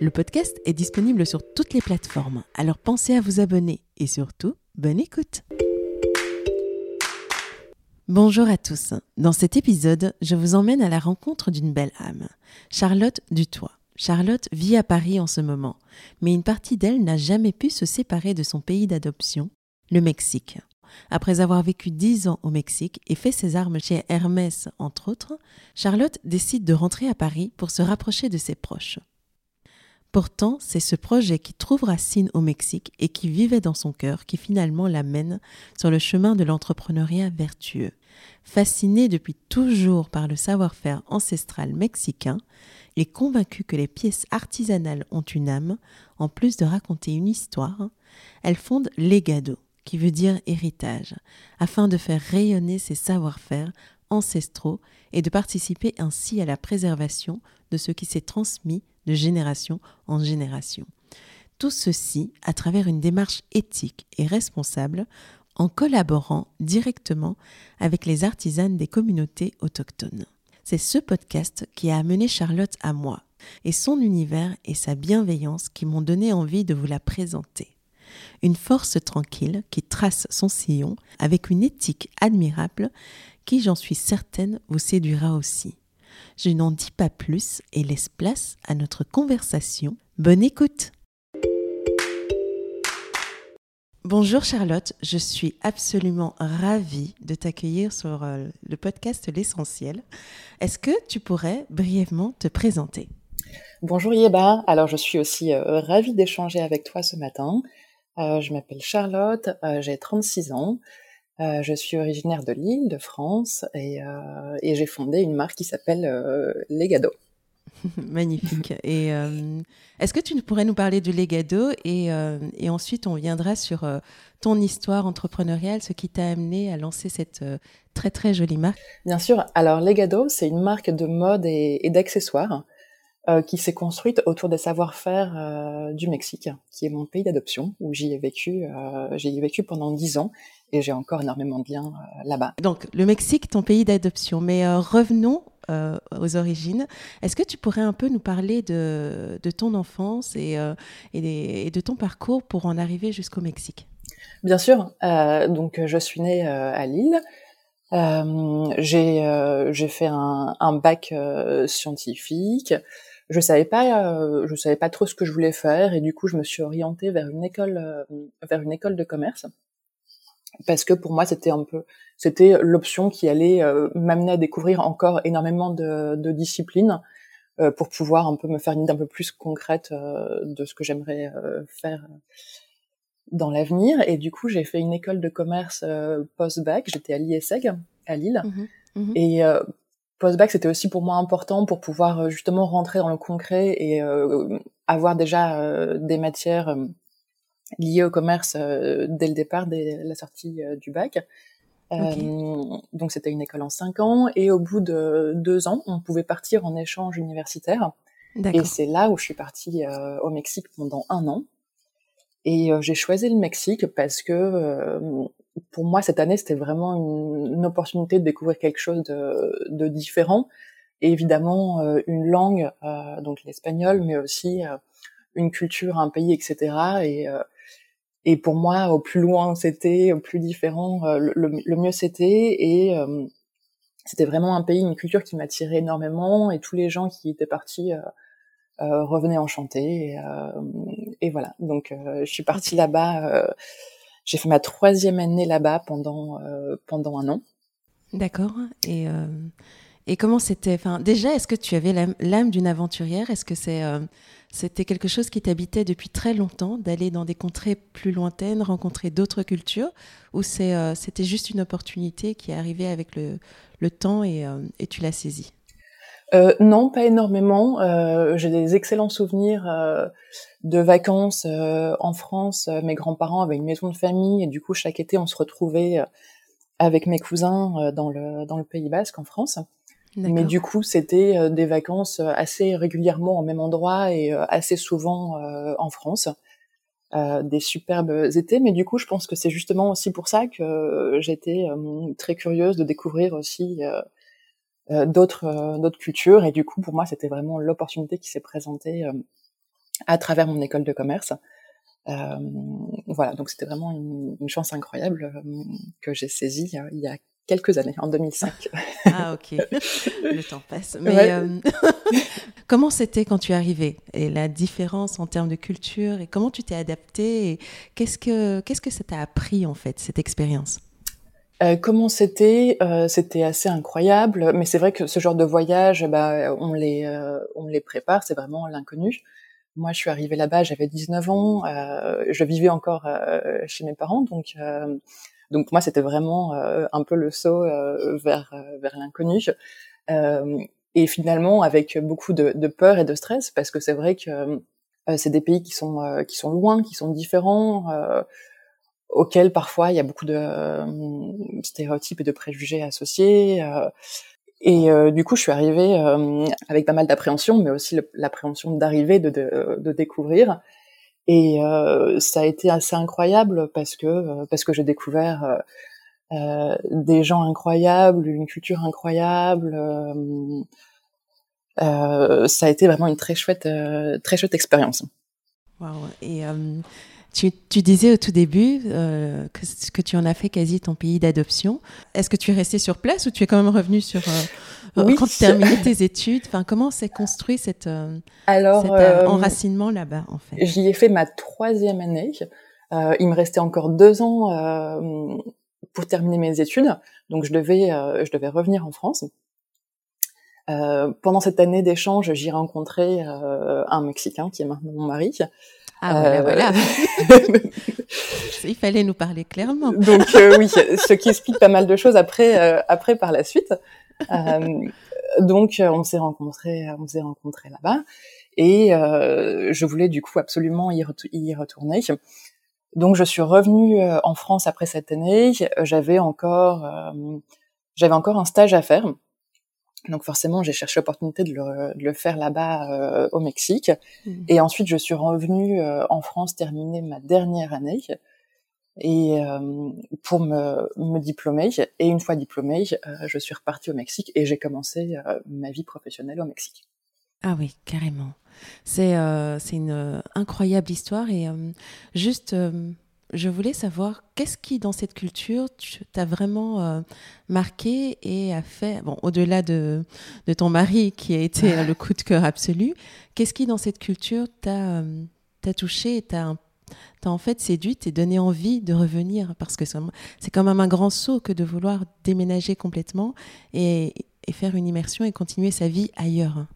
Le podcast est disponible sur toutes les plateformes, alors pensez à vous abonner et surtout, bonne écoute. Bonjour à tous. Dans cet épisode, je vous emmène à la rencontre d'une belle âme, Charlotte Dutoit. Charlotte vit à Paris en ce moment, mais une partie d'elle n'a jamais pu se séparer de son pays d'adoption, le Mexique. Après avoir vécu dix ans au Mexique et fait ses armes chez Hermès, entre autres, Charlotte décide de rentrer à Paris pour se rapprocher de ses proches. Pourtant, c'est ce projet qui trouve racine au Mexique et qui vivait dans son cœur qui finalement l'amène sur le chemin de l'entrepreneuriat vertueux. Fascinée depuis toujours par le savoir-faire ancestral mexicain et convaincue que les pièces artisanales ont une âme, en plus de raconter une histoire, elle fonde Legado, qui veut dire héritage, afin de faire rayonner ses savoir-faire ancestraux et de participer ainsi à la préservation de ce qui s'est transmis de génération en génération. Tout ceci à travers une démarche éthique et responsable en collaborant directement avec les artisanes des communautés autochtones. C'est ce podcast qui a amené Charlotte à moi, et son univers et sa bienveillance qui m'ont donné envie de vous la présenter. Une force tranquille qui trace son sillon avec une éthique admirable qui, j'en suis certaine, vous séduira aussi. Je n'en dis pas plus et laisse place à notre conversation. Bonne écoute Bonjour Charlotte, je suis absolument ravie de t'accueillir sur euh, le podcast L'essentiel. Est-ce que tu pourrais brièvement te présenter? Bonjour Yeba, alors je suis aussi euh, ravie d'échanger avec toi ce matin. Euh, je m'appelle Charlotte, j'ai 36 ans. Euh, je suis originaire de Lille, de France, et, euh, et j'ai fondé une marque qui s'appelle euh, Legado. Magnifique. Et est-ce que tu pourrais nous parler du Legado et, et ensuite on viendra sur ton histoire entrepreneuriale, ce qui t'a amené à lancer cette très très jolie marque? Bien sûr. Alors Legado, c'est une marque de mode et, et d'accessoires qui s'est construite autour des savoir-faire du Mexique, qui est mon pays d'adoption, où j'y ai vécu, j'y ai vécu pendant dix ans et j'ai encore énormément de liens euh, là-bas. Donc le Mexique, ton pays d'adoption. Mais euh, revenons euh, aux origines. Est-ce que tu pourrais un peu nous parler de, de ton enfance et, et, et, de ton parcours pour en arriver jusqu'au Mexique? Bien sûr. donc je suis née à Lille. j'ai fait un, un bac scientifique je savais pas je savais pas trop ce que je voulais faire et du coup je me suis orientée vers une école vers une école de commerce parce que pour moi c'était un peu c'était l'option qui allait euh, m'amener à découvrir encore énormément de, de disciplines euh, pour pouvoir un peu me faire une idée un peu plus concrète euh, de ce que j'aimerais faire dans l'avenir. Et du coup j'ai fait une école de commerce post-bac. J'étais à l'ISEG à Lille. Mmh mmh et post-bac c'était aussi pour moi important pour pouvoir justement rentrer dans le concret et avoir déjà des matières lié au commerce euh, dès le départ, dès la sortie euh, du bac. Euh, donc c'était une école en cinq ans et au bout de deux ans, on pouvait partir en échange universitaire. Et c'est là où je suis partie au Mexique pendant un an. Et j'ai choisi le Mexique parce que pour moi cette année c'était vraiment une, une, opportunité de découvrir quelque chose de, de différent. Et évidemment une langue, donc l'espagnol, mais aussi une culture, un pays, etc. Et et pour moi, au plus loin c'était, au plus différent, euh, le, mieux c'était. Et euh, c'était vraiment un pays, une culture qui m'attirait énormément. Et tous les gens qui étaient partis euh, revenaient enchantés. et voilà. Donc, je suis partie là-bas. j'ai fait ma troisième année là-bas pendant pendant un an. D'accord. Et et comment c'était Enfin, déjà, est-ce que tu avais l'âme d'une aventurière? Est-ce que c'est c'était quelque chose qui t'habitait depuis très longtemps, d'aller dans des contrées plus lointaines, rencontrer d'autres cultures, ou c'était juste une opportunité qui est arrivée avec le, le temps et, et tu l'as saisie? Euh, non, pas énormément. Euh, j'ai des excellents souvenirs euh, de vacances euh, en France. Mes grands-parents avaient une maison de famille et du coup chaque été on se retrouvait avec mes cousins dans le dans le Pays Basque en France. Mais du coup c'était des vacances assez régulièrement au même endroit et assez souvent en France. des superbes étés, mais du coup, je pense que c'est justement aussi pour ça que j'étais très curieuse de découvrir aussi euh, d'autres euh, d'autres cultures. Et du coup pour moi c'était vraiment l'opportunité qui s'est présentée euh, à travers mon école de commerce. Euh, voilà, donc c'était vraiment une, une, chance incroyable que j'ai saisie il y a quelques années, en 2005. ah ok, le temps passe. Mais comment c'était quand tu es arrivée et la différence en termes de culture et comment tu t'es adaptée et qu'est-ce que qu'est-ce que ça t'a appris en fait cette expérience? Euh, comment c'était? Euh, C'était assez incroyable, mais c'est vrai que ce genre de voyage, bah, on les euh, on les prépare, c'est vraiment l'inconnu. Moi, je suis arrivée là-bas, j'avais 19 ans, je vivais encore chez mes parents, donc donc moi c'était vraiment un peu le saut vers vers l'inconnu. et finalement avec beaucoup de, de, peur et de stress, parce que c'est vrai que c'est des pays qui sont qui sont loin, qui sont différents auquel parfois il y a beaucoup de euh, stéréotypes et de préjugés associés. Euh, et euh, du coup, je suis arrivée avec pas mal d'appréhension, mais aussi l'appréhension d'arriver, de, de, de, découvrir. Et ça a été assez incroyable parce que parce que j'ai découvert des gens incroyables, une culture incroyable. ça a été vraiment une très chouette, très chouette expérience. Wow. Et tu, disais au tout début euh, que, tu en as fait quasi ton pays d'adoption. Est-ce que tu es resté sur place ou tu es quand même revenu sur euh, oui. quand tu as terminé tes études? Enfin, comment s'est construit cette, euh, Alors, cet enracinement là-bas en fait? J'y ai fait ma troisième année. il me restait encore deux ans pour terminer mes études, donc je devais, je devais revenir en France. pendant cette année d'échange, j'ai rencontré un Mexicain qui est maintenant mon mari. Ah voilà, Il fallait nous parler clairement. Donc euh, oui, ce qui explique pas mal de choses après, euh, après par la suite. Euh, donc on s'est rencontrés, on s'est rencontrés là-bas, et je voulais du coup absolument y, y, retourner. Donc je suis revenue en France après cette année. J'avais encore, j'avais encore un stage à faire. Donc forcément, j'ai cherché l'opportunité de le, de le faire là-bas euh, au Mexique. Mmh. Et ensuite, je suis revenue euh, en France terminer ma dernière année et euh, pour me, me, diplômer. Et une fois diplômée, je suis repartie au Mexique et j'ai commencé ma vie professionnelle au Mexique. Ah oui, carrément. C'est c'est une incroyable histoire et juste je voulais savoir qu'est-ce qui, dans cette culture, t'a vraiment euh, marqué et a fait, bon, au-delà de, de, ton mari qui a été le coup de cœur absolu, qu'est-ce qui, dans cette culture, t'a euh, touché et t'a en fait séduite et donné envie de revenir? Parce que c'est quand même un grand saut que de vouloir déménager complètement et, et faire une immersion et continuer sa vie ailleurs.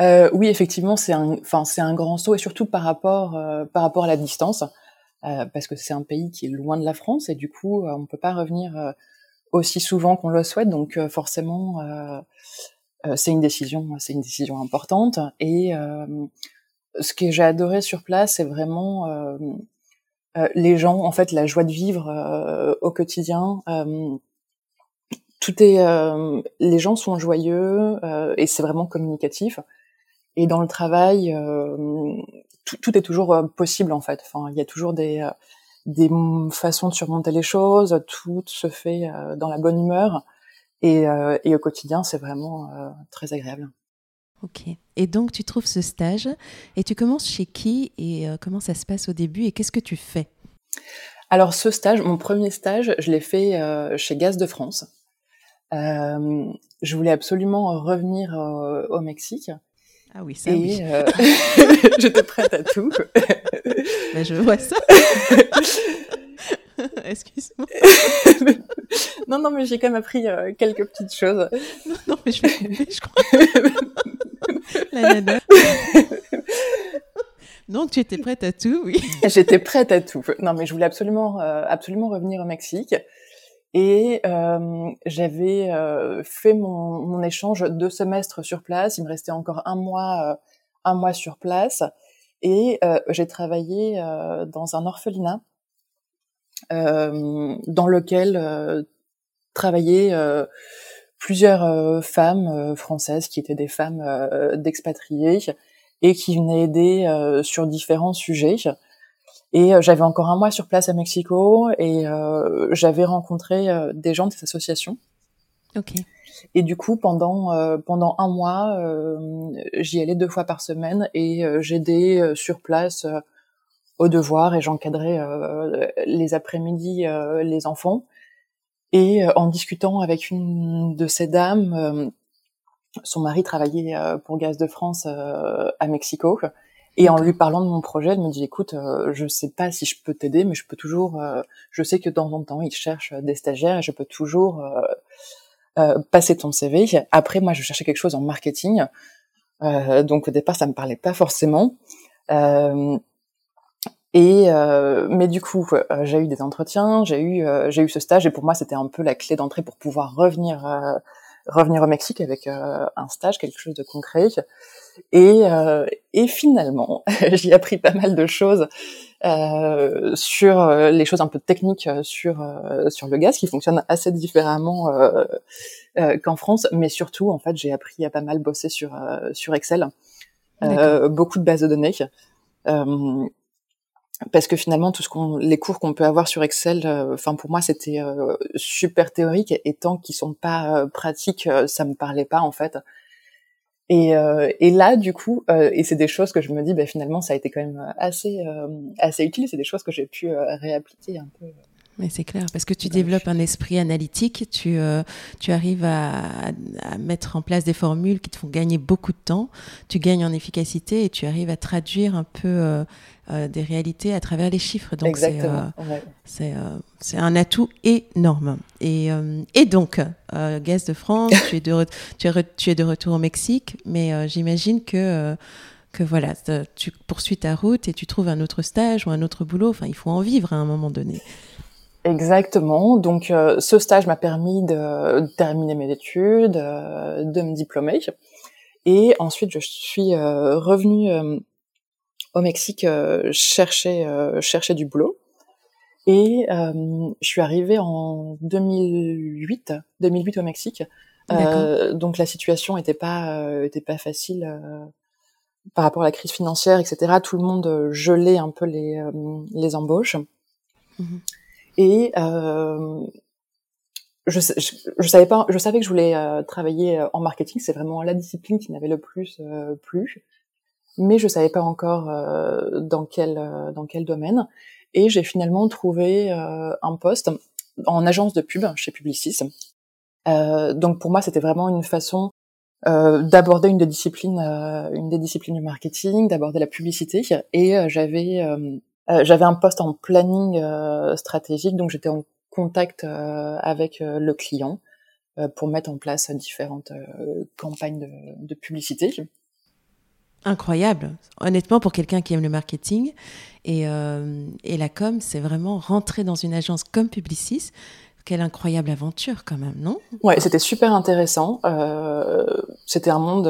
Euh, oui, effectivement, c'est un, enfin, c'est un grand saut et surtout par rapport, euh, par rapport à la distance. Euh, parce que c'est un pays qui est loin de la France et du coup, euh, on peut pas revenir euh, aussi souvent qu'on le souhaite. Donc forcément, c'est une décision, c'est une décision importante. Et ce que j'ai adoré sur place, c'est vraiment les gens, en fait, la joie de vivre au quotidien. tout est, les gens sont joyeux et c'est vraiment communicatif. Et dans le travail, tout, est toujours euh, possible en fait. Enfin, il y a toujours des euh, des façons de surmonter les choses. Tout se fait euh, dans la bonne humeur et, et au quotidien, c'est vraiment très agréable. Ok. Et donc, tu trouves ce stage et tu commences chez qui et comment ça se passe au début et qu'est-ce que tu fais? Alors, ce stage, mon premier stage, je l'ai fait chez Gaz de France. je voulais absolument revenir au Mexique Ah oui, ça oui. j'étais prête à tout. Ben, je vois ça. Excuse-moi. non, non, mais j'ai quand même appris quelques petites choses. Non, non, mais je vais couper, je crois. La nana. Donc, tu étais prête à tout, oui. J'étais prête à tout. Non, mais je voulais absolument, absolument revenir au Mexique. Et euh, j'avais euh, fait mon, mon, échange deux semestres sur place. Il me restait encore un mois, euh, un mois sur place. Et euh, j'ai travaillé euh, dans un orphelinat dans lequel travaillaient plusieurs femmes françaises qui étaient des femmes d'expatriés et qui venaient aider sur différents sujets. Et euh, j'avais encore un mois sur place à Mexico et euh, j'avais rencontré euh, des gens de cette association. Ok. Et du coup, pendant pendant un mois, j'y allais deux fois par semaine et j'aidais sur place aux devoirs et j'encadrais les après-midi les enfants. Et en discutant avec une de ces dames, son mari travaillait pour Gaz de France à Mexico et en lui parlant de mon projet, elle me dit écoute, euh, je sais pas si je peux t'aider, mais je peux toujours. Euh, je sais que de temps en temps, il cherche des stagiaires et je peux toujours euh, euh passer ton CV. Après, moi, je cherchais quelque chose en marketing, donc au départ, ça me parlait pas forcément. et mais du coup, j'ai eu des entretiens, j'ai eu j'ai eu ce stage et pour moi, c'était un peu la clé d'entrée pour pouvoir revenir revenir au Mexique avec un stage, quelque chose de concret. Et, euh, et finalement, j'ai appris pas mal de choses euh, sur euh, les choses un peu techniques euh, sur sur le gaz qui fonctionne assez différemment qu'en France, mais surtout en fait j'ai appris à pas mal bosser sur sur Excel, beaucoup de bases de données. parce que finalement, tout ce qu'on, les cours qu'on peut avoir sur Excel, enfin pour moi c'était super théorique et tant qu'ils sont pas pratiques, ça me parlait pas en fait. Et, euh, et là, du coup, euh, et c'est des choses que je me dis, bah, finalement, ça a été quand même assez, euh, assez utile. C'est des choses que j'ai pu euh, réappliquer un peu. Mais c'est clair, parce que tu développes un esprit analytique, tu, euh, tu arrives à, à, mettre en place des formules qui te font gagner beaucoup de temps, tu gagnes en efficacité et tu arrives à traduire un peu euh, euh, des réalités à travers les chiffres. Donc. C'est c'est un atout énorme. Et, et donc, Gaz de France, tu, es de tu, es tu es de retour au Mexique, mais j'imagine que que voilà, tu poursuis ta route et tu trouves un autre stage ou un autre boulot. Enfin, il faut en vivre à un moment donné. Exactement. Donc, euh, ce stage m'a permis de, terminer mes études, euh, de me diplômer. Et ensuite, je suis euh, revenue au Mexique chercher chercher du boulot. Et je suis arrivée en 2008, 2008 au Mexique. donc la situation était pas était pas facile par rapport à la crise financière, etc. Tout le monde gelait un peu les les embauches. Mm-hmm. Et euh, je, savais pas, je savais que je voulais euh, travailler euh, en marketing. C'est vraiment la discipline qui m'avait le plus euh, plu, mais je savais pas encore euh, dans quel dans quel domaine. Et j'ai finalement trouvé un poste en agence de pub chez Publicis. donc pour moi, c'était vraiment une façon d'aborder une des disciplines, une des disciplines du marketing, d'aborder la publicité. Et euh, j'avais un poste en planning euh, stratégique, donc j'étais en contact euh, avec le client pour mettre en place différentes campagnes de, de publicité incroyable. Honnêtement, pour quelqu'un qui aime le marketing et, euh, et la com, c'est vraiment rentrer dans une agence comme Publicis. Quelle incroyable aventure quand même, non? Ouais, c'était super intéressant. Euh, c'était un monde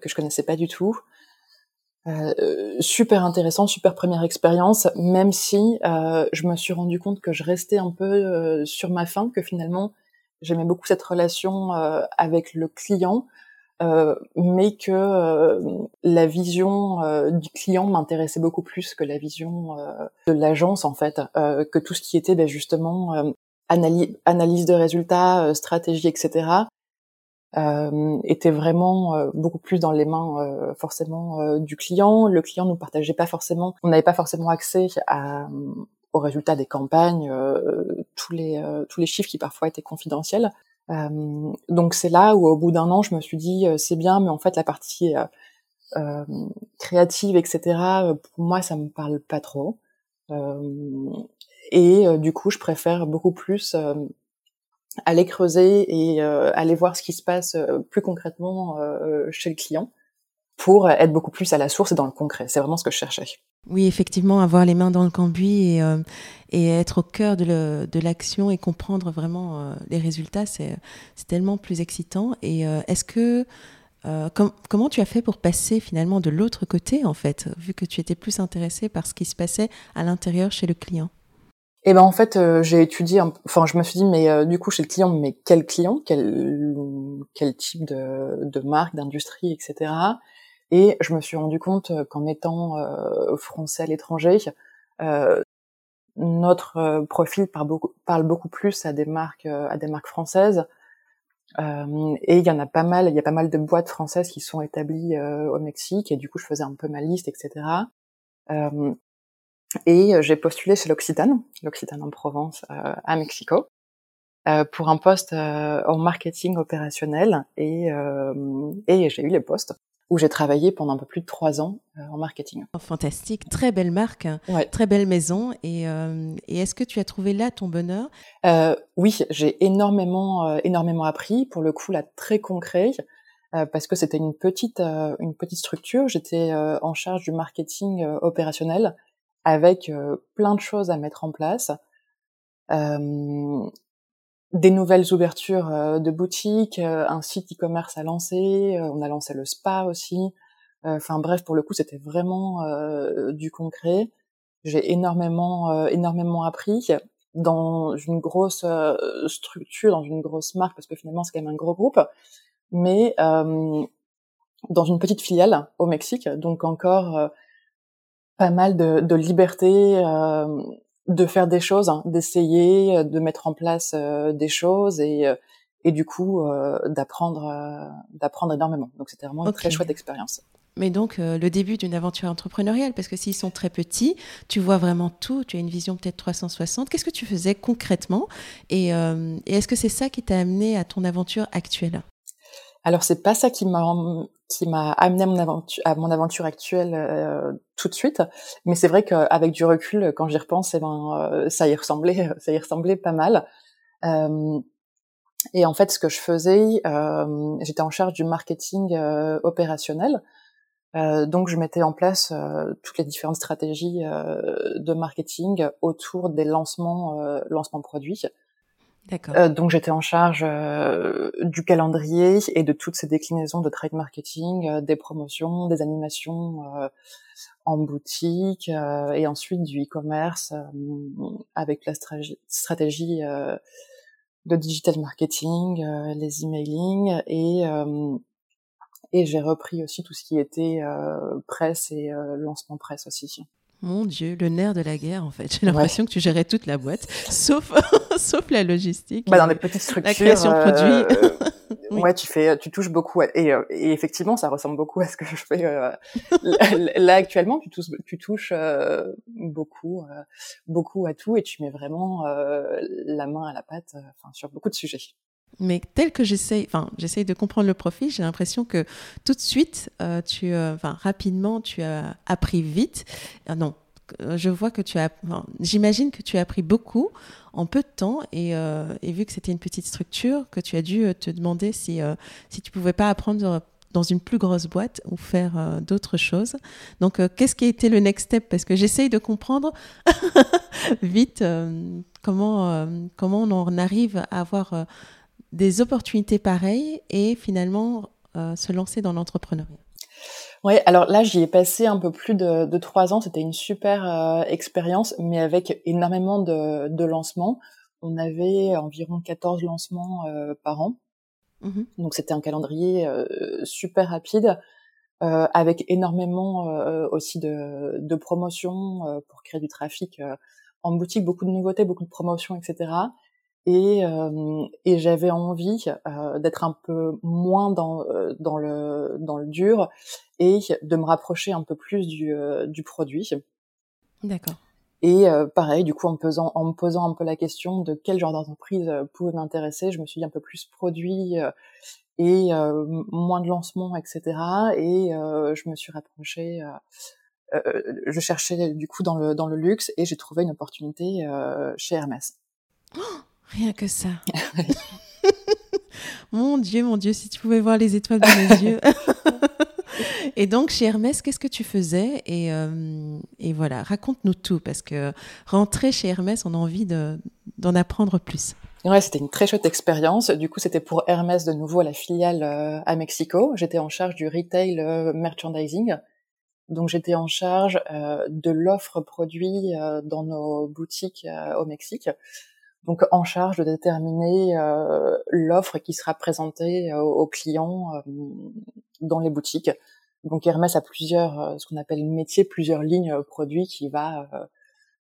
que je connaissais pas du tout. Euh, super intéressant, super première expérience, même si euh, je me suis rendu compte que je restais un peu euh, sur ma faim, que finalement j'aimais beaucoup cette relation avec le client, mais que la vision du client m'intéressait beaucoup plus que la vision de l'agence en fait, que tout ce qui était ben, justement analyse, analyse de résultats, stratégie, etc euh, était vraiment euh, beaucoup plus dans les mains euh, forcément euh, du client. Le client nous partageait pas forcément, on n'avait pas forcément accès à, aux résultats des campagnes, tous les tous les chiffres qui parfois étaient confidentiels. donc c'est là où au bout d'un an je me suis dit c'est bien, mais en fait la partie créative, etc. Pour moi, ça me parle pas trop. et du coup, je préfère beaucoup plus aller creuser et aller voir ce qui se passe plus concrètement chez le client pour être beaucoup plus à la source et dans le concret. C'est vraiment ce que je cherchais. Oui, effectivement, avoir les mains dans le cambouis et, euh, être au cœur de l'action et comprendre vraiment euh, les résultats, c'est tellement plus excitant. Et euh, est-ce que comment tu as fait pour passer finalement de l'autre côté, en fait, vu que tu étais plus intéressé par ce qui se passait à l'intérieur chez le client? Eh ben en fait, j'ai étudié, enfin je me suis dit mais du coup chez le client, mais quel client, quel quel type de, de marque, d'industrie, etc. Et je me suis rendu compte euh, qu'en étant euh, français à l'étranger, euh, notre profil parle beaucoup, parle beaucoup plus à des marques, à des marques françaises. et il y en a pas mal, il y a pas mal de boîtes françaises qui sont établies au Mexique. Et du coup, je faisais un peu ma liste, etc. et j'ai postulé chez l'Occitane, l'Occitane en Provence, à Mexico. pour un poste en marketing opérationnel et, et j'ai eu les postes où j'ai travaillé pendant un peu plus de trois ans euh, en marketing. Fantastique, très belle marque, très belle maison. Et, euh, et est-ce que tu as trouvé là ton bonheur? Euh, Oui, j'ai énormément, euh, énormément appris. Pour le coup, là, très concret, euh, parce que c'était une petite, une petite structure. J'étais en charge du marketing opérationnel avec plein de choses à mettre en place des nouvelles ouvertures euh, de boutiques, euh, un site e-commerce à lancer, euh, on a lancé le spa aussi. Enfin bref, pour le coup, c'était vraiment du concret. J'ai énormément, énormément appris dans une grosse structure, dans une grosse marque, parce que finalement c'est quand même un gros groupe, mais dans une petite filiale au Mexique, donc encore pas mal de, de liberté de faire des choses, hein, d'essayer, euh, de mettre en place euh, des choses et euh, et du coup d'apprendre d'apprendre énormément. Donc c'était vraiment une très chouette expérience. Mais donc le début d'une aventure entrepreneuriale, parce que s'ils sont très petits, tu vois vraiment tout, tu as une vision peut-être 360. Qu'est-ce que tu faisais concrètement et, et est-ce que c'est ça qui t'a amené à ton aventure actuelle? Alors c'est pas ça qui m'a qui m'a amené à mon aventure, à mon aventure actuelle euh, tout de suite, mais c'est vrai qu'avec du recul, quand j'y repense, eh ben euh, ça y ressemblait, ça y ressemblait pas mal. Euh, et en fait, ce que je faisais, j'étais en charge du marketing opérationnel. donc, je mettais en place toutes les différentes stratégies de marketing autour des lancements, lancements produits. Euh, donc j'étais en charge euh, du calendrier et de toutes ces déclinaisons de trade marketing, euh, des promotions, des animations en boutique et ensuite du e-commerce avec la stratégie de digital marketing, les emailing et et j'ai repris aussi tout ce qui était presse et lancement presse aussi. Mon Dieu, le nerf de la guerre, en fait. J'ai l'impression que tu gérais toute la boîte, sauf, sauf la logistique. Bah, dans les petites structures. La création de produits. Euh, ouais, tu fais, tu touches beaucoup. et, euh, et, effectivement, ça ressemble beaucoup à ce que je fais euh, là actuellement. Tu touches, tu touches beaucoup, beaucoup à tout et tu mets vraiment la main à la pâte enfin, sur beaucoup de sujets. Mais tel que j'essaye, enfin, j'essaye de comprendre le profil, j'ai l'impression que tout de suite, euh, tu, euh, enfin, rapidement, tu as appris vite. Euh, non, je vois que tu as, j'imagine que tu as appris beaucoup en peu de temps et, et vu que c'était une petite structure, que tu as dû te demander si, si tu pouvais pas apprendre dans une plus grosse boîte ou faire d'autres choses. Donc, qu'est-ce qui a été le next step? Parce que j'essaye de comprendre vite comment, comment on en arrive à avoir des opportunités pareilles et finalement euh, se lancer dans l'entrepreneuriat Oui, alors là, j'y ai passé un peu plus de, trois ans. C'était une super euh, expérience, mais avec énormément de, de, lancements. On avait environ 14 lancements euh, par an. Mmh Donc c'était un calendrier super rapide, avec énormément aussi de, de promotions pour créer du trafic en boutique, beaucoup de nouveautés, beaucoup de promotions, etc et, euh, et j'avais envie euh, d'être un peu moins dans, euh, dans, le, dans le dur et de me rapprocher un peu plus du, du produit. D'accord. Et pareil, du coup, en me, posant, en me posant un peu la question de quel genre d'entreprise pouvait m'intéresser, je me suis dit un peu plus produit et moins de lancements, etc. Et je me suis rapprochée. je cherchais du coup dans le dans le luxe et j'ai trouvé une opportunité chez Hermès. Oh, rien que ça. mon Dieu, mon Dieu, si tu pouvais voir les étoiles de mes yeux. et donc, chez Hermès, qu'est-ce que tu faisais et, euh, et, voilà, raconte-nous tout, parce que rentrer chez Hermès, on a envie d'en apprendre plus. Ouais, c'était une très chouette expérience. Du coup, c'était pour Hermès de nouveau à la filiale euh, à Mexico. J'étais en charge du retail euh, merchandising. Donc, j'étais en charge de l'offre produit dans nos boutiques au Mexique donc en charge de déterminer euh, l'offre qui sera présentée euh, aux clients euh, dans les boutiques. Donc Hermès a plusieurs, ce qu'on appelle métiers, plusieurs lignes produits qui va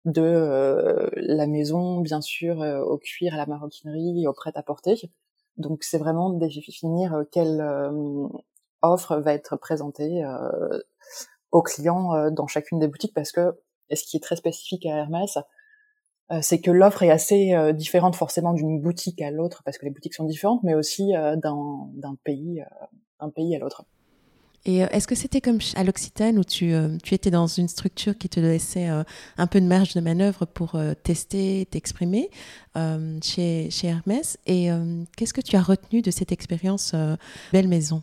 de la maison, bien sûr, au cuir, à la maroquinerie, au prêt-à-porter. Donc c'est vraiment définir quelle offre va être présentée aux clients dans chacune des boutiques parce que, ce qui est très spécifique à Hermès, euh, c'est que l'offre est assez euh, différente forcément d'une boutique à l'autre parce que les boutiques sont différentes, mais aussi euh, d'un pays, à l'autre. Et est-ce que c'était comme à l'Occitane où tu, tu, étais dans une structure qui te laissait un peu de marge de manœuvre pour tester, t'exprimer chez, chez, Hermès? Et qu'est-ce que tu as retenu de cette expérience Belle Maison?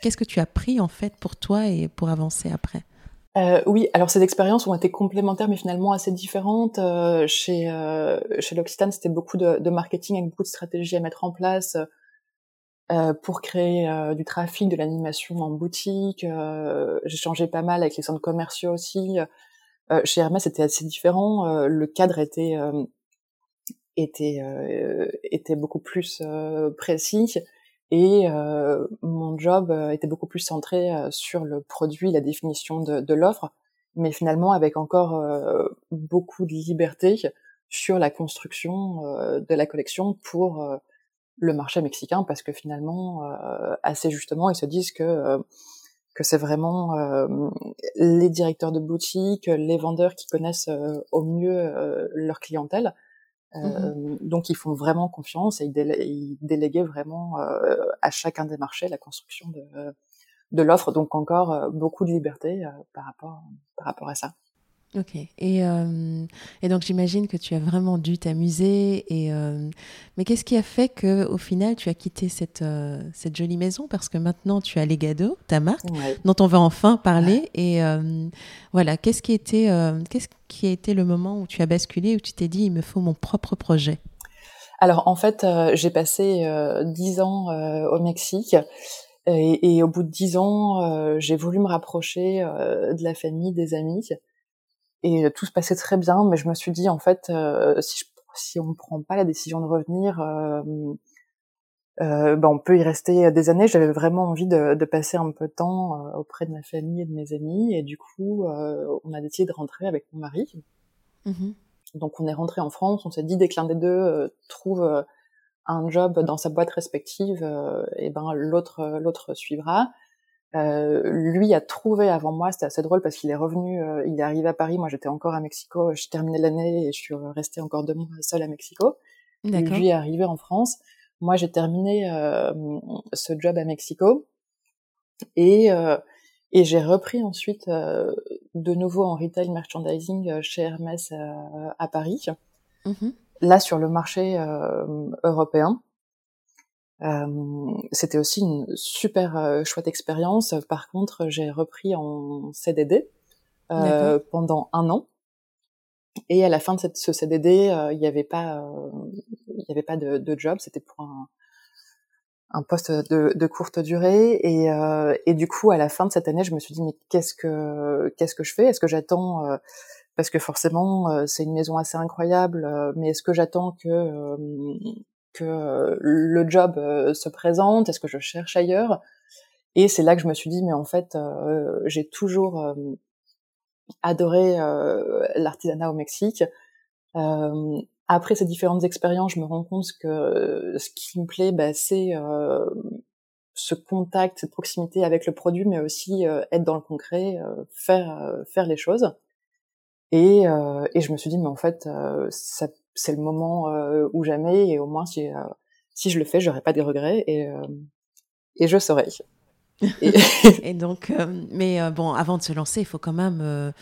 Qu'est-ce que tu as pris en fait pour toi et pour avancer après? Euh, oui, alors ces expériences ont été complémentaires, mais finalement assez différentes. Euh, chez euh, chez l'Occitane, c'était beaucoup de, de, marketing avec beaucoup de stratégies à mettre en place euh, pour créer euh, du trafic, de l'animation en boutique. J'ai changé pas mal avec les centres commerciaux aussi. chez Hermès, c'était assez différent. le cadre était était était beaucoup plus précis. Et euh, mon job euh, était beaucoup plus centré euh, sur le produit, la définition de, de l'offre, mais finalement avec encore beaucoup de liberté sur la construction de la collection pour le marché mexicain, parce que finalement, assez justement, ils se disent que que c'est vraiment les directeurs de boutique, les vendeurs qui connaissent au mieux leur clientèle Mmh euh, donc ils font vraiment confiance et ils, déléguaient vraiment euh, à chacun des marchés la construction de, l'offre. Donc encore euh, beaucoup de liberté par rapport à ça. Ok. Et, euh, et donc j'imagine que tu as vraiment dû t'amuser. Et euh, mais qu'est-ce qui a fait que au final tu as quitté cette euh, cette jolie maison? Parce que maintenant tu as Legado, ta marque, dont on va enfin parler. Et voilà, qu'est-ce qui était qu'est-ce qui a été le moment où tu as basculé où tu t'es dit il me faut mon propre projet? Alors en fait j'ai passé dix ans au Mexique. Et, et, au bout de dix ans, j'ai voulu me rapprocher de la famille, des amis et tout se passait très bien, mais je me suis dit en fait, euh, si, je, si on ne prend pas la décision de revenir, euh, euh, ben on peut y rester des années. J'avais vraiment envie de, de, passer un peu de temps euh, auprès de ma famille et de mes amis, et du coup, euh, on a décidé de rentrer avec mon mari. Mmh Donc on est rentré en France. On s'est dit dès que l'un des deux trouve un job dans sa boîte respective, et ben l'autre l'autre suivra. Euh, lui a trouvé avant moi, c'était assez drôle parce qu'il est revenu, euh, il est arrivé à Paris, moi j'étais encore à Mexico, je terminais l'année et je suis restée encore deux mois seule à Mexico. Lui est arrivé en France. Moi j'ai terminé euh, ce job à Mexico et et j'ai repris ensuite de nouveau en retail merchandising chez Hermès à Paris. Mmh Là sur le marché européen. Euh, c'était aussi une super euh, chouette expérience. Par contre, j'ai repris en CDD euh, pendant un an. Et à la fin de cette, ce CDD, euh, il n'y avait pas, il y avait pas de, de job. C'était pour un, un poste de, de, courte durée. Et, et, du coup, à la fin de cette année, je me suis dit mais qu'est-ce que qu'est-ce que je fais? Est-ce que j'attends parce que forcément c'est une maison assez incroyable, mais est-ce que j'attends que que euh, le job euh, se présente Est-ce que je cherche ailleurs? Et c'est là que je me suis dit, mais en fait, euh, j'ai toujours adoré l'artisanat au Mexique. après ces différentes expériences, je me rends compte que ce qui me plaît, bah, c'est ce contact, cette proximité avec le produit, mais aussi être dans le concret, faire faire les choses. Et, et je me suis dit, mais en fait, ça c'est le moment euh, ou jamais et au moins si euh, si je le fais j'aurai pas des regrets et euh, et je saurai. Et, donc, mais bon, avant de se lancer, il faut quand même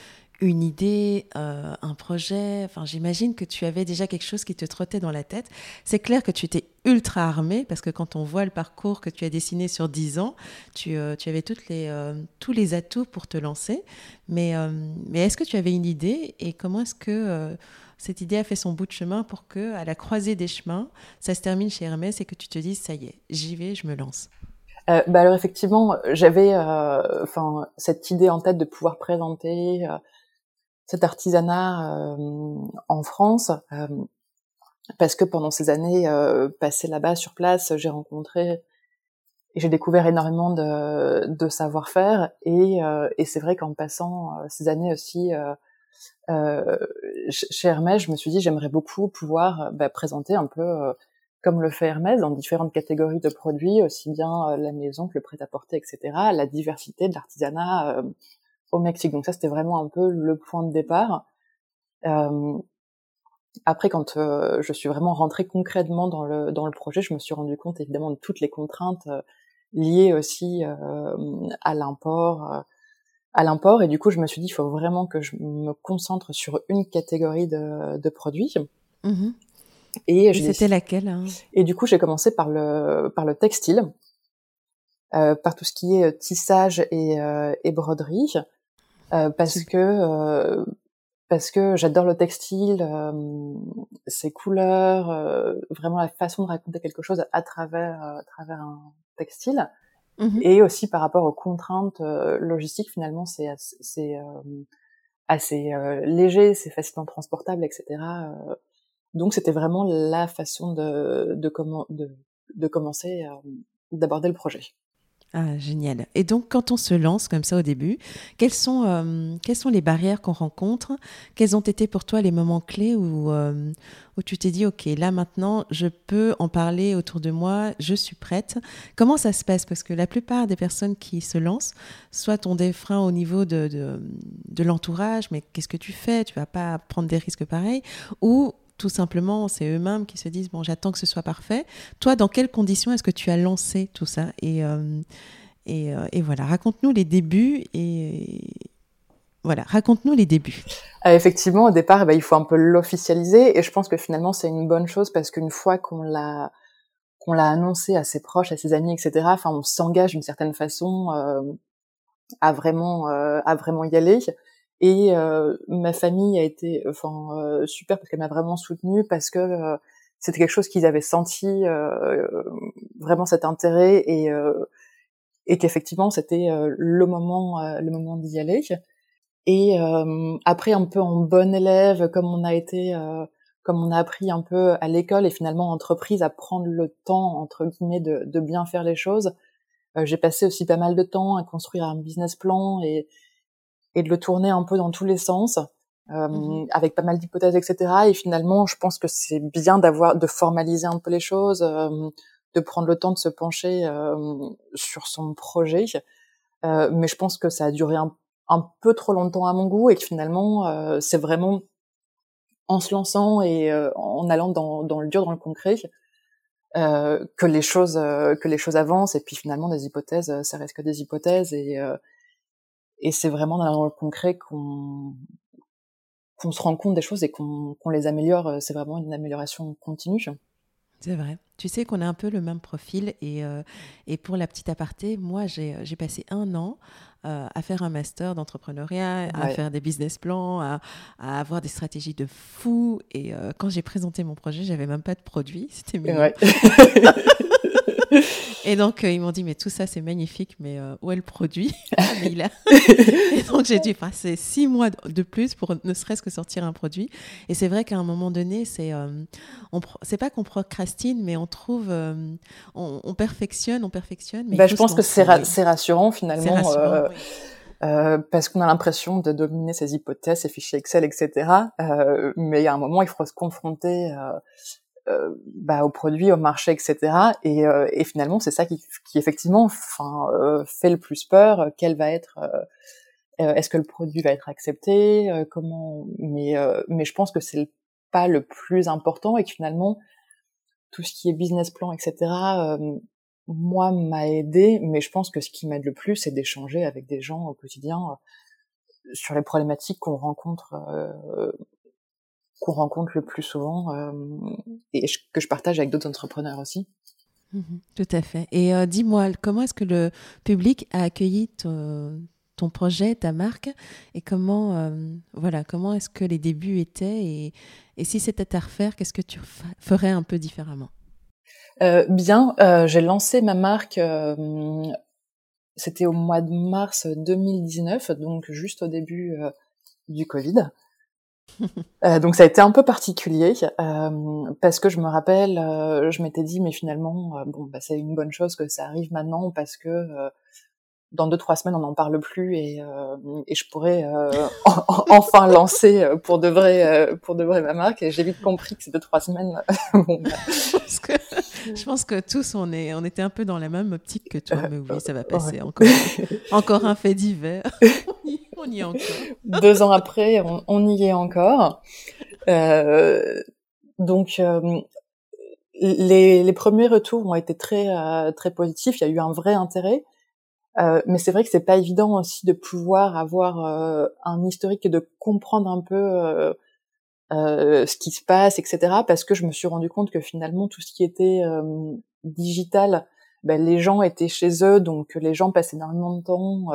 une idée, euh, un projet Enfin, j'imagine que tu avais déjà quelque chose qui te trottait dans la tête. C'est clair que tu étais ultra armé parce que quand on voit le parcours que tu as dessiné sur 10 ans, tu, euh, tu avais toutes les, euh, tous les atouts pour te lancer. Mais, mais est-ce que tu avais une idée et comment est-ce que cette idée a fait son bout de chemin pour que, à la croisée des chemins, ça se termine chez Hermès et que tu te dises ça y est, j'y vais, je me lance. Bah alors effectivement, j'avais enfin cette idée en tête de pouvoir présenter cet artisanat euh, en France euh, parce que pendant ces années euh, passées là-bas sur place, j'ai rencontré et j'ai découvert énormément de, de savoir-faire et, et c'est vrai qu'en passant ces années aussi euh, chez Hermès, je me suis dit j'aimerais beaucoup pouvoir bah, présenter un peu comme le fait Hermès dans différentes catégories de produits, aussi bien la maison que le prêt-à-porter, etc. La diversité de l'artisanat au Mexique. Donc ça, c'était vraiment un peu le point de départ. Euh, après, quand euh, je suis vraiment rentrée concrètement dans le dans le projet, je me suis rendu compte évidemment de toutes les contraintes euh, liées aussi à l'import, à l'import. Et du coup, je me suis dit, il faut vraiment que je me concentre sur une catégorie de, de produits. Mmh et, c'était laquelle hein? Et du coup, j'ai commencé par le par le textile, par tout ce qui est tissage et, et broderie. Euh, parce que euh, parce que j'adore le textile, euh, ses couleurs, vraiment la façon de raconter quelque chose à travers à travers un textile. Mmh et aussi par rapport aux contraintes logistiques, finalement, c'est c'est assez léger, c'est facilement transportable, etc. donc c'était vraiment la façon de de, de, de commencer d'aborder le projet. Ah, génial. Et donc, quand on se lance comme ça au début, quelles sont, euh, sont les barrières qu'on rencontre? Quels ont été pour toi les moments clés où, euh, où tu t'es dit, OK, là maintenant, je peux en parler autour de moi, je suis prête? Comment ça se passe? Parce que la plupart des personnes qui se lancent, soit ont des freins au niveau de, de, de l'entourage, mais qu'est-ce que tu fais? Tu vas pas prendre des risques pareils? Ou tout simplement, c'est eux-mêmes qui se disent bon, j'attends que ce soit parfait. Toi, dans quelles conditions est-ce que tu as lancé tout ça? Et, euh, euh, et, voilà, raconte-nous les débuts et voilà, raconte-nous les débuts. Euh, effectivement, au départ, ben, il faut un peu l'officialiser et je pense que finalement c'est une bonne chose parce qu'une fois qu'on l'a qu'on l'a annoncé à ses proches, à ses amis, etc. Enfin, on s'engage d'une certaine façon à vraiment à vraiment y aller. Et euh, ma famille a été, enfin, euh, super parce qu'elle m'a vraiment soutenue parce que euh, c'était quelque chose qu'ils avaient senti vraiment cet intérêt et et qu'effectivement c'était le moment le moment d'y aller. Et après un peu en bon élève, comme on a été comme on a appris un peu à l'école et finalement entreprise à prendre le temps entre guillemets de, de bien faire les choses. j'ai passé aussi pas mal de temps à construire un business plan et, et de le tourner un peu dans tous les sens, euh, mmh avec pas mal d'hypothèses, etc. Et finalement, je pense que c'est bien d'avoir, de formaliser un peu les choses, euh, de prendre le temps de se pencher euh, sur son projet. Euh, mais je pense que ça a duré un, un, peu trop longtemps à mon goût et que finalement, euh, c'est vraiment en se lançant et euh, en allant dans, dans, le dur, dans le concret, que les choses que les choses avancent. Et puis finalement, des hypothèses, ça reste que des hypothèses et et c'est vraiment dans le concret qu'on qu'on se rend compte des choses et qu'on les améliore. Euh, c'est vraiment une amélioration continue. C'est vrai. Tu sais qu'on a un peu le même profil. Et, euh, et pour la petite aparté, moi, j'ai passé un an euh, à faire un master d'entrepreneuriat, à faire des business plans, à, à, avoir des stratégies de fou. Et quand j'ai présenté mon projet, j'avais même pas de produit. C'était ouais. Et donc, euh, ils m'ont dit, mais tout ça, c'est magnifique, mais euh, où est le produit? Ah, mais il a... Et donc, j'ai dû passer six mois de plus pour ne serait-ce que sortir un produit. Et c'est vrai qu'à un moment donné, c'est euh, pas qu'on procrastine, mais on trouve, on, perfectionne, on perfectionne. Mais bah, je pense que c'est rassurant finalement. Rassurant, Euh, parce qu'on a l'impression de dominer ses hypothèses, ses fichiers Excel, etc. Euh, mais a un moment, il faut se confronter euh, euh, bah, au produit, au marché, etc. Et, euh, et finalement, c'est ça qui, effectivement, enfin, fait le plus peur. Quel va être Est-ce que le produit va être accepté Comment Mais mais je pense que c'est pas le plus important et que finalement, tout ce qui est business plan, etc. moi m'a aidé, mais je pense que ce qui m'aide le plus, c'est d'échanger avec des gens au quotidien sur les problématiques qu'on rencontre qu'on rencontre le plus souvent et que je partage avec d'autres entrepreneurs aussi. Mmh tout à fait. Et dis-moi, comment est-ce que le public a accueilli ton, projet, ta marque, et comment, euh, voilà, comment est-ce que les débuts étaient, et, et si c'était à refaire, qu'est-ce que tu ferais un peu différemment? euh, Bien, euh, j'ai lancé ma marque, c'était au mois de mars 2019, donc juste au début du Covid. donc ça a été un peu particulier parce que je me rappelle, je m'étais dit mais finalement bon bah c'est une bonne chose que ça arrive maintenant parce que dans deux trois semaines on n'en parle plus et, euh, et je pourrais euh, enfin lancer euh, pour de vrai pour de vrai ma marque et j'ai vite compris que ces deux trois semaines bon, bah. je, pense que, tous on est on était un peu dans la même optique que toi mais oui ça va passer. Encore encore un fait divers. On y est encore. Deux ans après on, on y est encore. Donc les, les premiers retours ont été très très positifs. Il y a eu un vrai intérêt euh, mais c'est vrai que c'est pas évident aussi de pouvoir avoir euh, un historique et de comprendre un peu euh, euh, ce qui se passe, etc. Parce que je me suis rendu compte que finalement tout ce qui était digital, ben, les gens étaient chez eux, donc les gens passaient énormément de temps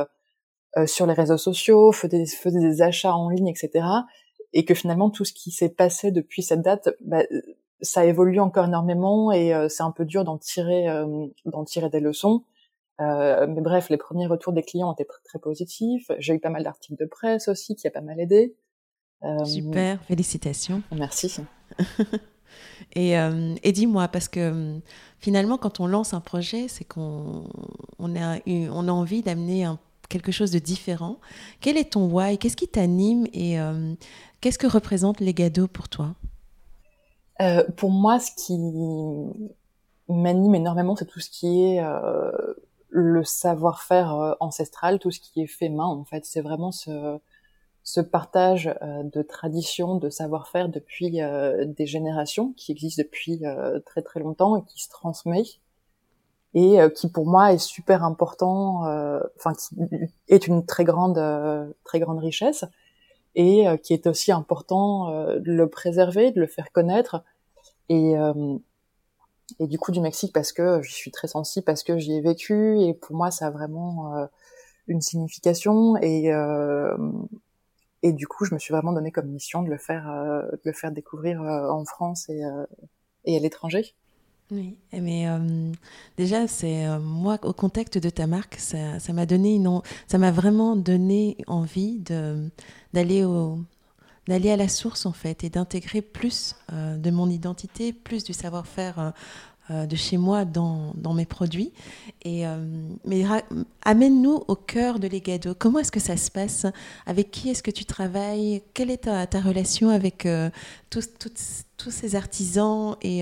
sur les réseaux sociaux, faisaient, faisaient, des achats en ligne, etc. Et que finalement tout ce qui s'est passé depuis cette date, ben, ça évolue encore énormément et c'est un peu dur d'en tirer d'en tirer des leçons. Euh, mais bref, les premiers retours des clients étaient très, positifs. J'ai eu pas mal d'articles de presse aussi qui a pas mal aidé. Euh, Super, félicitations. Merci. et, euh, et dis-moi, parce que finalement, quand on lance un projet, c'est qu'on on a, on a envie d'amener quelque chose de différent. Quel est ton why? Qu'est-ce qui t'anime et qu'est-ce que représente les Legado pour toi? Pour moi, ce qui m'anime énormément, c'est tout ce qui est le savoir-faire euh, ancestral, tout ce qui est fait main, en fait, c'est vraiment ce, ce partage euh, de traditions, de savoir-faire depuis euh, des générations, qui existe depuis très très longtemps et qui se transmet, et qui pour moi est super important, enfin qui est une très grande très grande richesse, et qui est aussi important de le préserver, de le faire connaître, et et du coup du Mexique parce que je suis très sensible parce que j'y ai vécu. Et pour moi ça a vraiment euh, une signification. Et euh, et du coup je me suis vraiment donné comme mission de le faire euh, de le faire découvrir en France et et à l'étranger. Oui, mais déjà c'est moi au contact de ta marque ça m'a donné une ça m'a vraiment donné envie d'aller au d'aller à la source en fait et d'intégrer plus euh, de mon identité, plus du savoir-faire euh, euh, de chez moi dans, mes produits. Et, mais amène-nous au cœur de Legado. Comment est-ce que ça se passe? Avec qui est-ce que tu travailles? Quelle est ta, relation avec tous, tous, ces artisans? Et,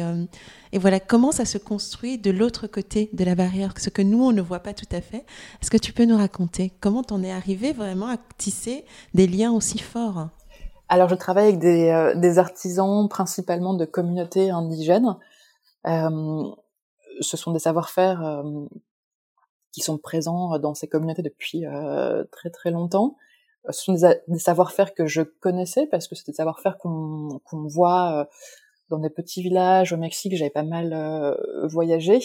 et voilà, comment ça se construit de l'autre côté de la barrière, ce que nous, on ne voit pas tout à fait? Est-ce que tu peux nous raconter? Comment t'en es arrivé vraiment à tisser des liens aussi forts? Alors, je travaille avec des, euh, des artisans principalement de communautés indigènes. Euh, ce sont des savoir-faire euh, qui sont présents dans ces communautés depuis euh, très très longtemps. Ce sont des, savoir-faire que je connaissais parce que c'est des savoir-faire qu'on voit dans des petits villages au Mexique. J'avais pas mal voyagé.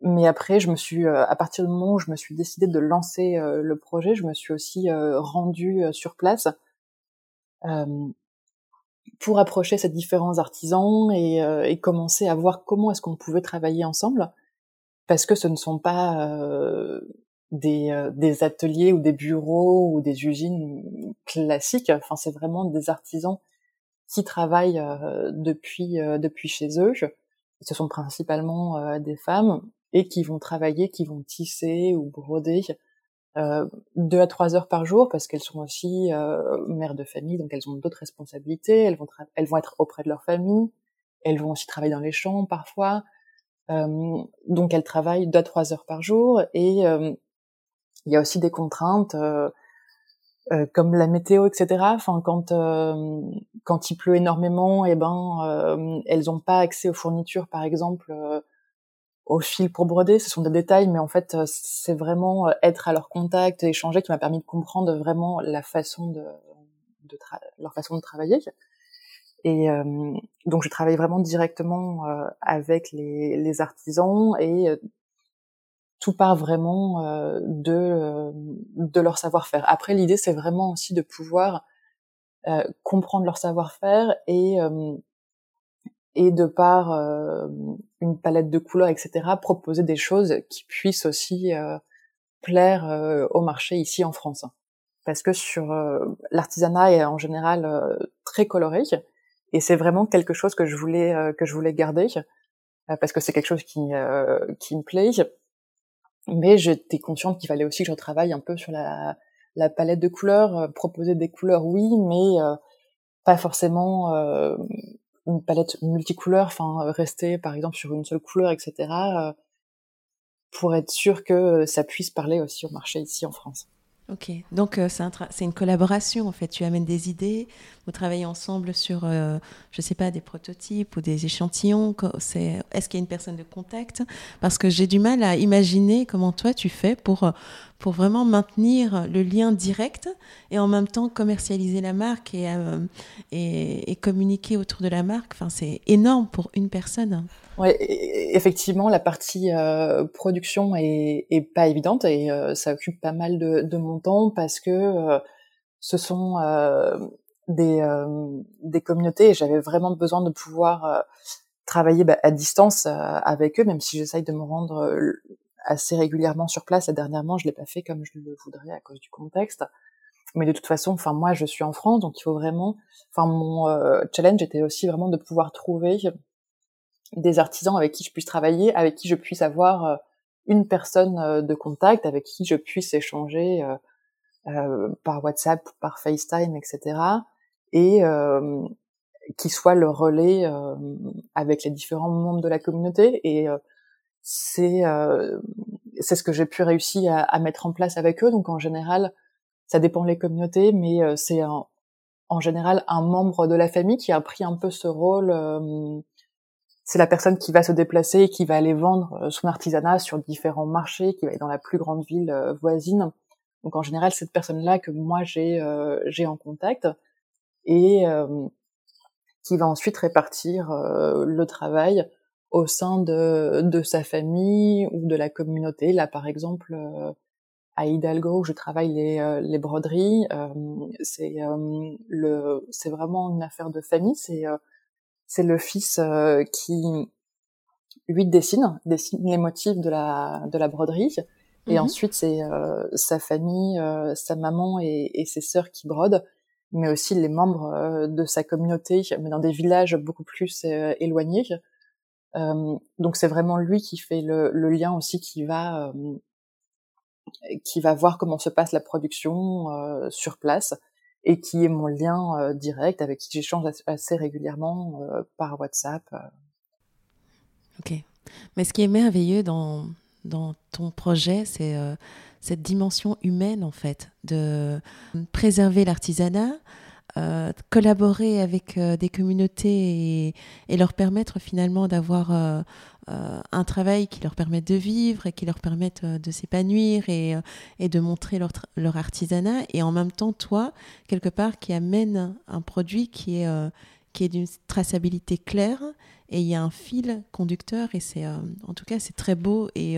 Mais après, je me suis, à partir du moment où je me suis décidée de lancer le projet, je me suis aussi rendue sur place euh, pour approcher ces différents artisans et, euh, et, commencer à voir comment est-ce qu'on pouvait travailler ensemble, parce que ce ne sont pas euh, des, des, ateliers ou des bureaux ou des usines classiques. Enfin, c'est vraiment des artisans qui travaillent depuis depuis chez eux. Ce sont principalement des femmes et qui vont travailler, qui vont tisser ou broder euh, deux à trois heures par jour parce qu'elles sont aussi euh, mères de famille, donc elles ont d'autres responsabilités. Elles vont elles vont être auprès de leur famille. Elles vont aussi travailler dans les champs parfois. Euh, donc elles travaillent deux à trois heures par jour et euh, il y a aussi des contraintes euh, comme la météo, etc. Enfin, quand quand il pleut énormément, et eh ben elles n'ont pas accès aux fournitures, par exemple au fil pour broder. Ce sont des détails, mais en fait, c'est vraiment être à leur contact échanger qui m'a permis de comprendre vraiment la façon de, de leur façon de travailler. Et euh, donc je travaille vraiment directement euh, avec les, les, artisans et euh, tout part vraiment de, de leur savoir-faire. Après, l'idée, c'est vraiment aussi de pouvoir comprendre leur savoir-faire et, et de par une palette de couleurs, etc., proposer des choses qui puissent aussi plaire au marché ici en France. Parce que sur l'artisanat est en général très coloré, et c'est vraiment quelque chose que je voulais euh, que je voulais garder euh, parce que c'est quelque chose qui euh, qui me plaît. Mais j'étais consciente qu'il fallait aussi que je retravaille un peu sur la la palette de couleurs, proposer des couleurs oui, mais pas forcément une palette multicouleur, enfin rester par exemple sur une seule couleur, etc. pour être sûr que ça puisse parler aussi au marché ici en France. Ok, donc euh, c'est une collaboration en fait. Tu amènes des idées, vous travaillez ensemble sur, euh, je sais pas, des prototypes ou des échantillons. Est-ce qu'il y a une personne de contact? Parce que j'ai du mal à imaginer comment toi tu fais pour euh, pour vraiment maintenir le lien direct et en même temps commercialiser la marque et, euh, et, et, communiquer autour de la marque. Enfin, c'est énorme pour une personne. Ouais, effectivement, la partie euh, production est, est, pas évidente et euh, ça occupe pas mal de, de, mon temps parce que euh, ce sont des, des communautés et j'avais vraiment besoin de pouvoir travailler bah, à distance avec eux, même si j'essaye de me rendre assez régulièrement sur place. Et dernièrement, je l'ai pas fait comme je le voudrais à cause du contexte. Mais de toute façon, enfin moi, je suis en France, donc il faut vraiment. Enfin, mon challenge était aussi vraiment de pouvoir trouver des artisans avec qui je puisse travailler, avec qui je puisse avoir euh, une personne euh, de contact, avec qui je puisse échanger euh, par WhatsApp, par FaceTime, etc. Et qui soit le relais avec les différents membres de la communauté. Et c'est c'est ce que j'ai pu réussir à, à, mettre en place avec eux. Donc en général, ça dépend des communautés, mais c'est en général un membre de la famille qui a pris un peu ce rôle c'est la personne qui va se déplacer et qui va aller vendre euh, son artisanat sur différents marchés, qui va aller dans la plus grande ville euh, voisine. Donc en général, cette personne-là que moi j'ai euh, j'ai en contact et qui va ensuite répartir le travail au sein de, de sa famille ou de la communauté. Là, par exemple, à Hidalgo, où je travaille les, les broderies, c'est le c'est vraiment une affaire de famille. C'est c'est le fils euh, qui lui dessine, dessine les motifs de la de la broderie. Et mhm. ensuite, c'est euh, sa famille, euh, sa maman et, et, ses sœurs qui brodent, mais aussi les membres de sa communauté, mais dans des villages beaucoup plus éloignés. donc c'est vraiment lui qui fait le, le lien aussi, qui va qui va voir comment se passe la production sur place et qui est mon lien euh, direct avec qui j'échange assez régulièrement euh, par WhatsApp. Euh. Ok. Mais ce qui est merveilleux dans, ton projet, c'est cette dimension humaine, en fait, de préserver l'artisanat, collaborer avec des communautés et, leur permettre finalement d'avoir euh, un travail qui leur permette de vivre et qui leur permette euh, de s'épanouir et, euh, de montrer leur, artisanat. Et en même temps, toi, quelque part, qui amène un produit qui est, est d'une traçabilité claire et il y a un fil conducteur et c'est en tout cas c'est très beau. Et,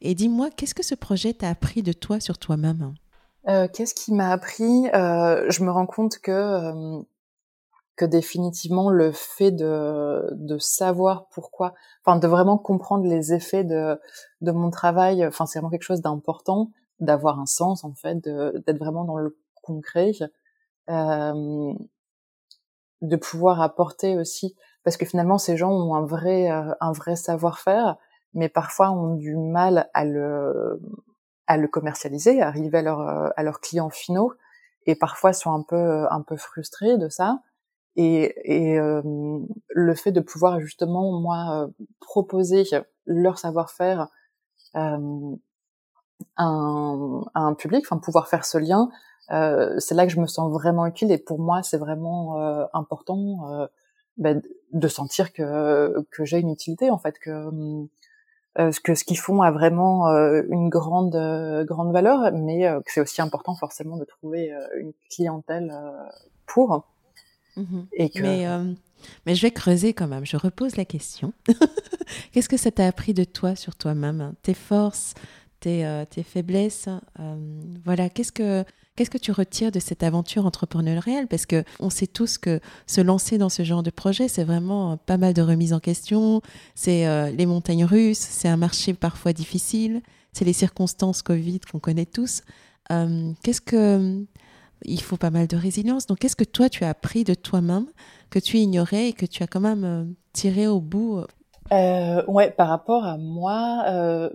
et dis-moi qu'est-ce que ce projet t'a appris de toi sur toi-même? Qu'est-ce qui m'a appris? Je me rends compte que que définitivement le fait de, de savoir pourquoi, enfin de vraiment comprendre les effets de, de mon travail, enfin c'est vraiment quelque chose d'important, d'avoir un sens en fait, d'être vraiment dans le concret, euh, de pouvoir apporter aussi, parce que finalement ces gens ont un vrai euh, un vrai savoir-faire, mais parfois ont du mal à le à le commercialiser, à arriver à, leur, à leurs clients finaux, et parfois sont un peu un peu frustrés de ça et, et euh, le fait de pouvoir justement moi euh, proposer leur savoir-faire euh, à, un, à un public, enfin pouvoir faire ce lien, c'est là que je me sens vraiment utile et pour moi c'est vraiment important ben, de sentir que que j'ai une utilité en fait que que ce qu'ils font a vraiment une grande grande valeur, mais que c'est aussi important forcément de trouver une clientèle pour. Mmh et que... Mais mais je vais creuser quand même. Je repose la question. Qu'est-ce que ça t'a appris de toi sur toi-même? Tes forces, tes, euh, tes faiblesses euh, Voilà, qu'est-ce que Qu'est-ce que tu retires de cette aventure entrepreneuriale? Parce que on sait tous que se lancer dans ce genre de projet, c'est vraiment pas mal de remises en question. C'est euh, les montagnes russes, c'est un marché parfois difficile, c'est les circonstances Covid qu'on connaît tous. Qu'est-ce que il faut pas mal de résilience. Donc, qu'est-ce que toi tu as appris de toi-même que tu ignorais et que tu as quand même tiré au bout euh, ouais, par rapport à moi, euh,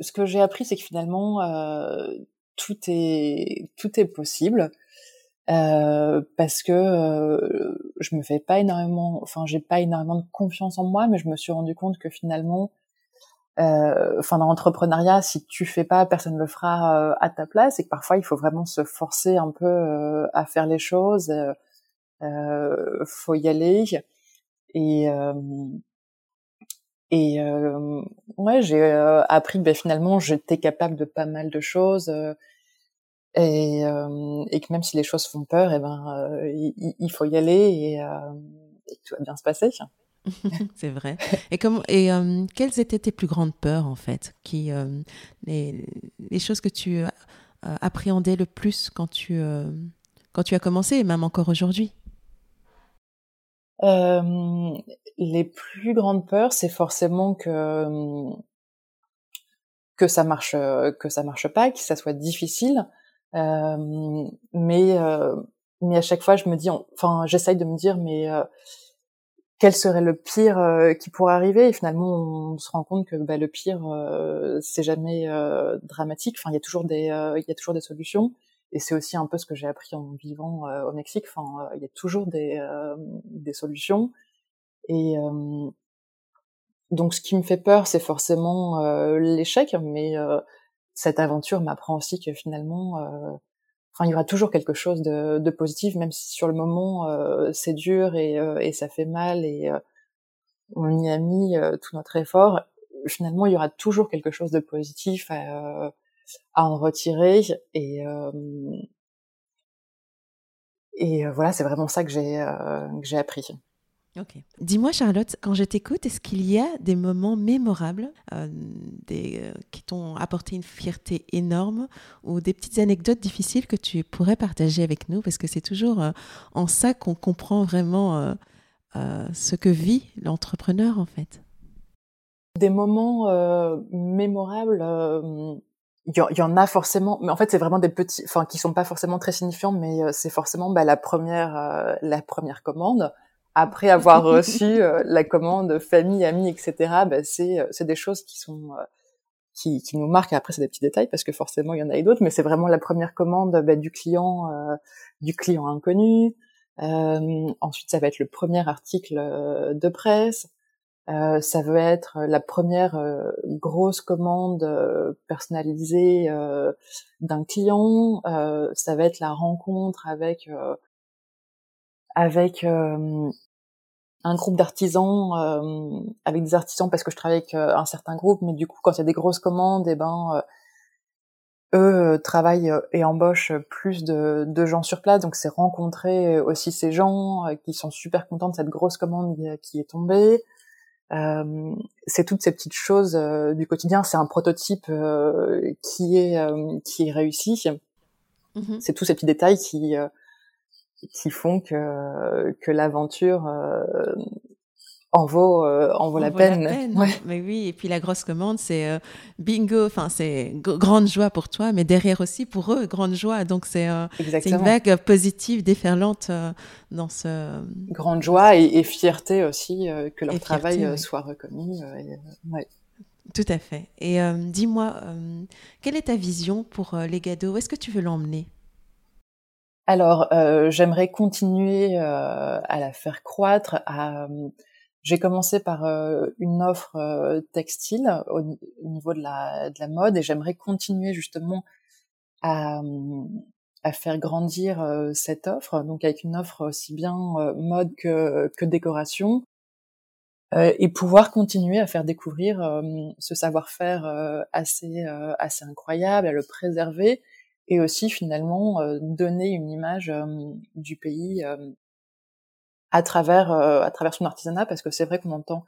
ce que j'ai appris, c'est que finalement euh, tout est tout est possible euh, parce que euh, je me fais pas énormément, enfin j'ai pas énormément de confiance en moi, mais je me suis rendu compte que finalement, euh, enfin dans l'entrepreneuriat, si tu fais pas, personne le fera à ta place, et que parfois il faut vraiment se forcer un peu à faire les choses, faut y aller. Et et euh, ouais, j'ai euh, appris que ben, finalement j'étais capable de pas mal de choses euh, et, et, que même si les choses font peur, et eh ben il, faut y aller. Et, et, tout va bien se passer. c'est vrai. Et, comment, et quelles étaient tes plus grandes peurs en fait qui, les, les, choses que tu appréhendais le plus quand tu, quand tu as commencé et même encore aujourd'hui? Euh, les plus grandes peurs, c'est forcément que que ça marche que ça marche pas, que ça soit difficile. Euh, mais euh, mais à chaque fois, je me dis, enfin, j'essaye de me dire, mais euh, quel serait le pire euh, qui pourrait arriver Et finalement, on se rend compte que bah, le pire, c'est jamais dramatique. Enfin, il y a toujours des il y a toujours des solutions. Et c'est aussi un peu ce que j'ai appris en vivant euh, au Mexique. Enfin, euh, il y a toujours des, euh, des solutions. Et donc, ce qui me fait peur, c'est forcément l'échec, mais cette aventure m'apprend aussi que finalement, enfin, il y aura toujours quelque chose de, de positif, même si sur le moment c'est dur et, et, ça fait mal et on y a mis tout notre effort. Finalement, il y aura toujours quelque chose de positif à en retirer et euh, et euh, voilà, c'est vraiment ça que j'ai euh, que j'ai appris. Ok. Dis-moi, Charlotte, quand je t'écoute, est-ce qu'il y a des moments mémorables des, qui t'ont apporté une fierté énorme ou des petites anecdotes difficiles que tu pourrais partager avec nous? Parce que c'est toujours en ça qu'on comprend vraiment ce que vit l'entrepreneur, en fait. Des moments mémorables il y, en a forcément, mais en fait c'est vraiment des petits, enfin qui sont pas forcément très signifiants, mais euh, c'est forcément bah, la première, euh, la première commande. Après avoir reçu euh, la commande famille, amis, etc. Bah, c'est c'est des choses qui sont qui, qui nous marquent. Après c'est des petits détails parce que forcément il y en a d'autres, mais c'est vraiment la première commande bah, du client, du client inconnu. ensuite ça va être le premier article de presse. Euh, ça veut être la première euh, grosse commande euh, personnalisée d'un client. ça va être la rencontre avec avec un groupe d'artisans, avec des artisans parce que je travaille avec un certain groupe, mais du coup quand il y a des grosses commandes, et eh ben eux travaillent et embauchent plus de, de, gens sur place, donc c'est rencontrer aussi ces gens qui sont super contents de cette grosse commande qui est tombée. Euh, c'est toutes ces petites choses euh, du quotidien. C'est un prototype euh, qui est qui est réussi. Mm-hmm. C'est tous ces petits détails qui qui font que que l'aventure en vaut, euh, en vaut, la, peine. Mais oui, et puis la grosse commande, c'est euh, bingo, enfin c'est grande joie pour toi, mais derrière aussi pour eux, grande joie. Donc c'est euh, une vague positive, déferlante dans ce... Grande joie et, fierté aussi que leur travail soit reconnu. Tout à fait. Et dis-moi, quelle est ta vision pour les Gado Où est-ce que tu veux l'emmener? Alors, j'aimerais continuer à la faire croître, à, j'ai commencé par euh, une offre euh, textile au, niveau de la, de la mode et j'aimerais continuer justement à, faire grandir euh, cette offre, donc avec une offre aussi bien mode que, que décoration. et pouvoir continuer à faire découvrir ce savoir-faire assez assez incroyable, à le préserver et aussi finalement donner une image du pays à travers à travers son artisanat parce que c'est vrai qu'on entend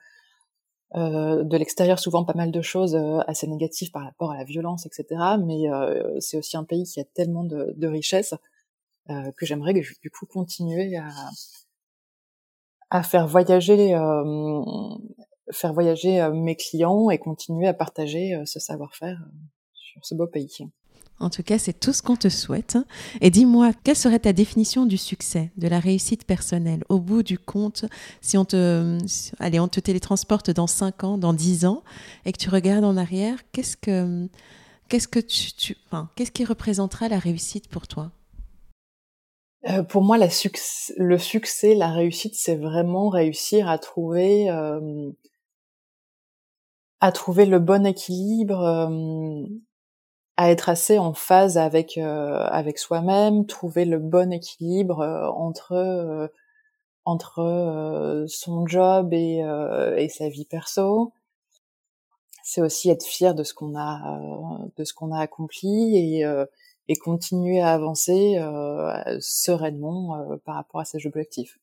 euh, de l'extérieur souvent pas mal de choses euh, assez négatives par rapport à la violence, etc. Mais euh, c'est aussi un pays qui a tellement de, de richesses que j'aimerais du coup continuer à, à faire voyager, faire voyager mes clients et continuer à partager ce savoir-faire sur ce beau pays. En tout cas, c'est tout ce qu'on te souhaite. Et dis-moi, quelle serait ta définition du succès, de la réussite personnelle Au bout du compte, si on te, allez, on te télétransporte dans 5 ans, dans 10 ans, et que tu regardes en arrière, qu'est-ce que, qu'est-ce que tu, enfin, qu'est-ce qui représentera la réussite pour toi? Euh, pour moi, le succès, la réussite, c'est vraiment réussir à trouver, euh, à trouver le bon équilibre euh, à être assez en phase avec euh, avec soi-même, trouver le bon équilibre euh, entre euh, entre son job et, et sa vie perso. C'est aussi être fier de ce qu'on a de ce qu'on a accompli et et continuer à avancer sereinement par rapport à ses objectifs.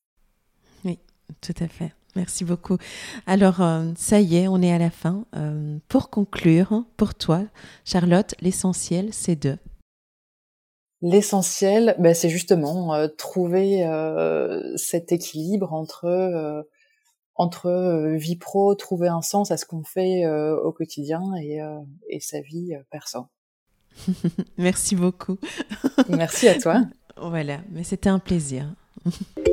Oui, tout à fait. Merci beaucoup. Alors, euh, ça y est, on est à la fin. Euh, pour conclure, pour toi, Charlotte, l'essentiel, c'est de L'essentiel, ben, c'est justement euh, trouver cet équilibre entre entre vie pro, trouver un sens à ce qu'on fait au quotidien et, et sa vie perso. Merci beaucoup. Merci à toi. Voilà, mais c'était un plaisir.